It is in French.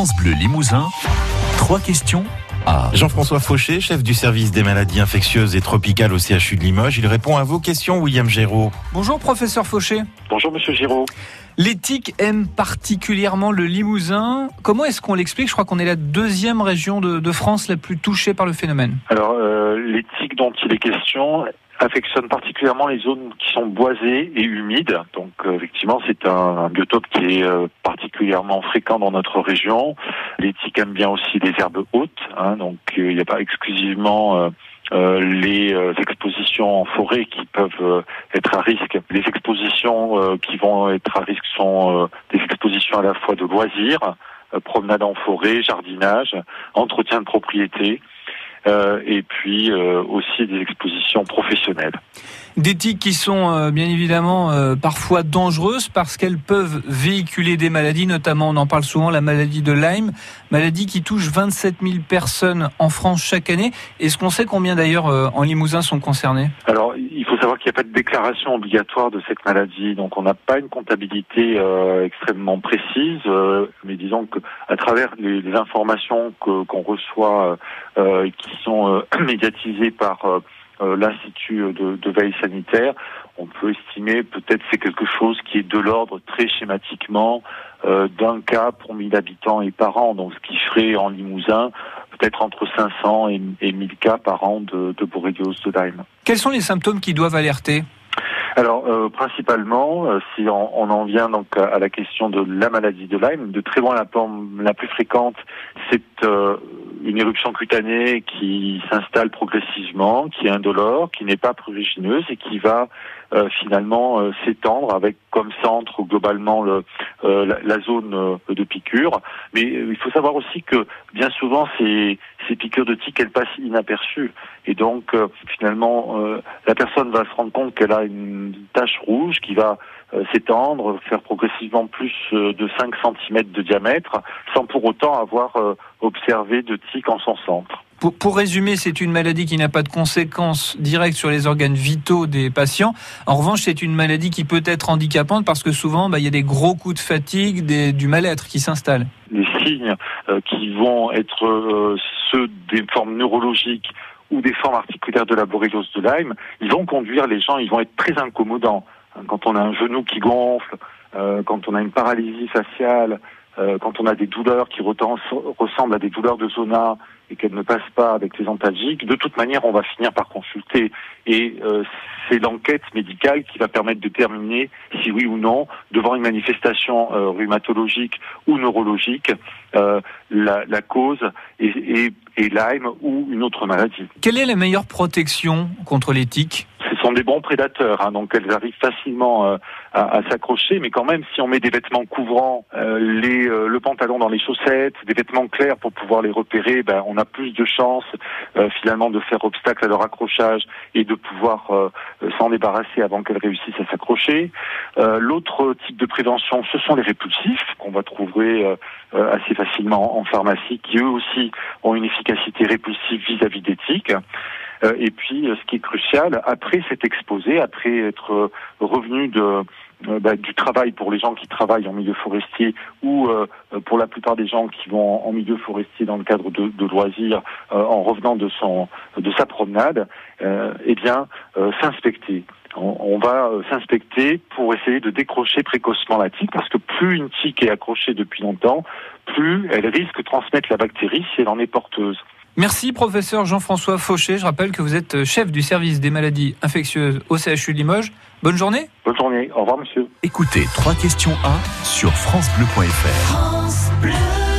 France Bleu Limousin, trois questions à Jean-François Fauché, chef du service des maladies infectieuses et tropicales au CHU de Limoges. Il répond à vos questions, William Géraud. Bonjour professeur Fauché. Bonjour Monsieur Giraud. L'éthique aime particulièrement le Limousin. Comment est-ce qu'on l'explique? Je crois qu'on est la deuxième région de, de France la plus touchée par le phénomène. Alors euh, l'éthique dont il est question affectionne particulièrement les zones qui sont boisées et humides. Donc euh, effectivement, c'est un, un biotope qui est euh, particulièrement fréquent dans notre région. L'éthique aime bien aussi les herbes hautes. hein. donc euh, il n'y a pas exclusivement euh, euh, les expositions en forêt qui peuvent être à risque. Les expositions qui vont être à risque sont des expositions à la fois de loisirs, promenade en forêt, jardinage, entretien de propriété, et puis aussi des expositions professionnelles. Des tiques qui sont euh, bien évidemment euh, parfois dangereuses parce qu'elles peuvent véhiculer des maladies, notamment on en parle souvent, la maladie de Lyme, maladie qui touche 27 000 personnes en France chaque année. Est-ce qu'on sait combien d'ailleurs euh, en Limousin sont concernés Alors, il faut savoir qu'il n'y a pas de déclaration obligatoire de cette maladie, donc on n'a pas une comptabilité euh, extrêmement précise, euh, mais disons que à travers les, les informations qu'on reçoit euh, qui sont médiatisées par l'Institut de, de veille sanitaire, on peut estimer peut-être c'est quelque chose qui est de l'ordre très schématiquement euh, d'un cas pour 1000 habitants et par an, donc ce qui ferait en Limousin peut-être entre 500 et, et 1000 cas par an de, de borréliose de Lyme. Quels sont les symptômes qui doivent alerter? Alors, euh, principalement, euh, si on, on en vient donc à, à la question de la maladie de Lyme, de très loin la forme la plus fréquente, c'est euh, une éruption cutanée qui s'installe progressivement, qui est indolore, qui n'est pas prurigineuse et qui va euh, finalement euh, s'étendre avec comme centre globalement le, euh, la, la zone euh, de piqûre. Mais euh, il faut savoir aussi que bien souvent ces, ces piqûres de tiques elles passent inaperçues et donc euh, finalement la personne va se rendre compte qu'elle a une tache rouge qui va s'étendre, faire progressivement plus euh, de 5 cm de diamètre, sans pour autant avoir euh, observé de tiques en son centre. pour, pour résumer, c'est une maladie qui n'a pas de conséquences directes sur les organes vitaux des patients. En revanche, c'est une maladie qui peut être handicapante parce que souvent, bah, il y a des gros coups de fatigue, des- du mal-être qui s'installe. Les signes euh, qui vont être euh, ceux des formes neurologiques ou des formes articulaires de la borréliose de Lyme, ils vont conduire les gens, ils vont être très incommodants. Quand on a un genou qui gonfle, euh, quand on a une paralysie faciale, euh, quand on a des douleurs qui ressemblent à des douleurs de zona et qu'elles ne passent pas avec les antalgiques, de toute manière, on va finir par consulter. Et euh, c'est l'enquête médicale qui va permettre de déterminer si oui ou non, devant une manifestation euh, rhumatologique ou neurologique, euh, la, la cause est, est, est Lyme ou une autre maladie. Quelle est la meilleure protection contre les tiques sont des bons prédateurs, hein, donc elles arrivent facilement euh, à, à s'accrocher, mais quand même, si on met des vêtements couvrants, euh, les, euh, le pantalon dans les chaussettes, des vêtements clairs pour pouvoir les repérer, ben, on a plus de chances finalement de faire obstacle à leur accrochage et de pouvoir s'en débarrasser avant qu'elles réussissent à s'accrocher. L'autre type de prévention, ce sont les répulsifs qu'on va trouver assez facilement en pharmacie, qui eux aussi ont une efficacité répulsive vis-à-vis. Euh, et puis, euh, ce qui est crucial, après s'être exposé, après être euh, revenu de, euh, bah, du travail pour les gens qui travaillent en milieu forestier ou euh, pour la plupart des gens qui vont en, milieu forestier dans le cadre de, loisirs, euh, en revenant de son de sa promenade, euh, eh bien, euh, s'inspecter. On, on va euh, s'inspecter pour essayer de décrocher précocement la tique, parce que plus une tique est accrochée depuis longtemps, plus elle risque de transmettre la bactérie si elle en est porteuse. Merci professeur Jean-François Fauché. Je rappelle que vous êtes chef du service des maladies infectieuses au CHU de Limoges. Bonne journée. Bonne journée. Au revoir, monsieur. Écoutez trois questions à sur francebleu.fr. France Bleu.